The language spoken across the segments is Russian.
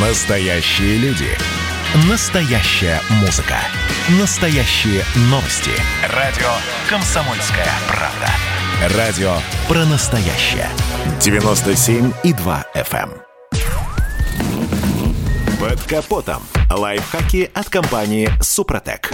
Настоящие люди. Настоящая музыка. Настоящие новости. Радио «Комсомольская правда». Радио про настоящее. 97,2 FM. эм. Под капотом. Лайфхаки от компании «Супротек».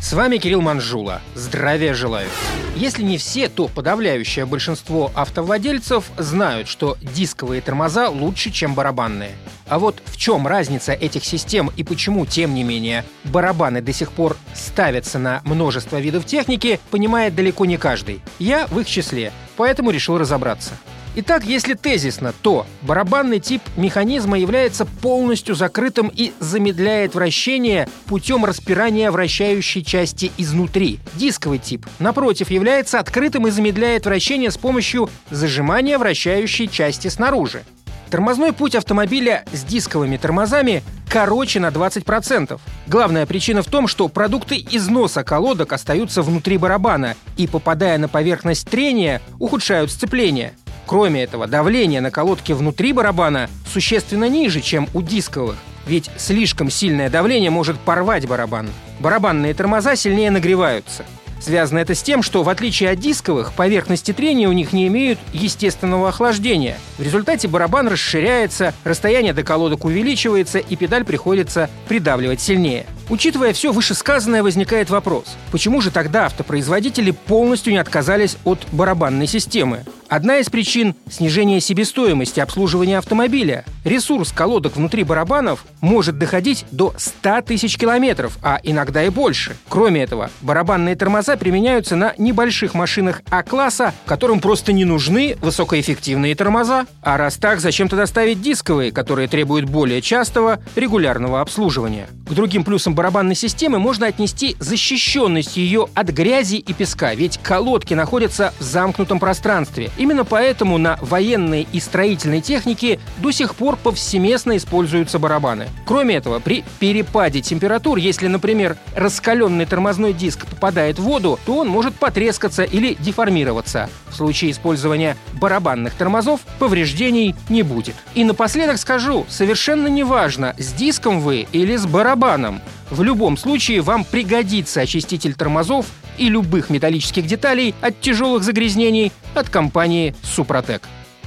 С вами Кирилл Манжула. Здравия желаю. Если не все, то подавляющее большинство автовладельцев знают, что дисковые тормоза лучше, чем барабанные. А вот в чем разница этих систем и почему, тем не менее, барабаны до сих пор ставятся на множество видов техники, понимает далеко не каждый. Я в их числе, поэтому решил разобраться. Итак, если тезисно, то барабанный тип механизма является полностью закрытым и замедляет вращение путем распирания вращающей части изнутри. Дисковый тип, напротив, является открытым и замедляет вращение с помощью зажимания вращающей части снаружи. Тормозной путь автомобиля с дисковыми тормозами короче на 20%. Главная причина в том, что продукты износа колодок остаются внутри барабана и, попадая на поверхность трения, ухудшают сцепление. Кроме этого, давление на колодке внутри барабана существенно ниже, чем у дисковых, ведь слишком сильное давление может порвать барабан. Барабанные тормоза сильнее нагреваются. Связано это с тем, что в отличие от дисковых, поверхности трения у них не имеют естественного охлаждения. В результате барабан расширяется, расстояние до колодок увеличивается и педаль приходится придавливать сильнее. Учитывая все вышесказанное, возникает вопрос, почему же тогда автопроизводители полностью не отказались от барабанной системы? Одна из причин – снижение себестоимости обслуживания автомобиля. Ресурс колодок внутри барабанов может доходить до 100 тысяч километров, а иногда и больше. Кроме этого, барабанные тормоза применяются на небольших машинах А-класса, которым просто не нужны высокоэффективные тормоза. А раз так, зачем тогда ставить дисковые, которые требуют более частого, регулярного обслуживания? К другим плюсам барабанной системы можно отнести защищенность ее от грязи и песка, ведь колодки находятся в замкнутом пространстве. Именно поэтому на военной и строительной технике до сих пор повсеместно используются барабаны. Кроме этого, при перепаде температур, если, например, раскаленный тормозной диск попадает в воду, то он может потрескаться или деформироваться. В случае использования барабанных тормозов повреждений не будет. И напоследок скажу, совершенно неважно, с диском вы или с барабаном. В любом случае вам пригодится очиститель тормозов и любых металлических деталей от тяжелых загрязнений от компании «Супротек».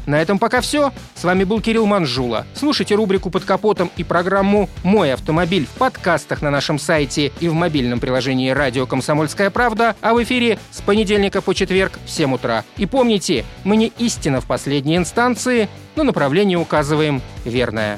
На этом пока все. С вами был Кирилл Манжула. Слушайте рубрику «Под капотом» и программу «Мой автомобиль» в подкастах на нашем сайте и в мобильном приложении «Радио Комсомольская правда», а в эфире с понедельника по четверг в 7 утра. И помните, мы не истина в последней инстанции, но направление указываем верное.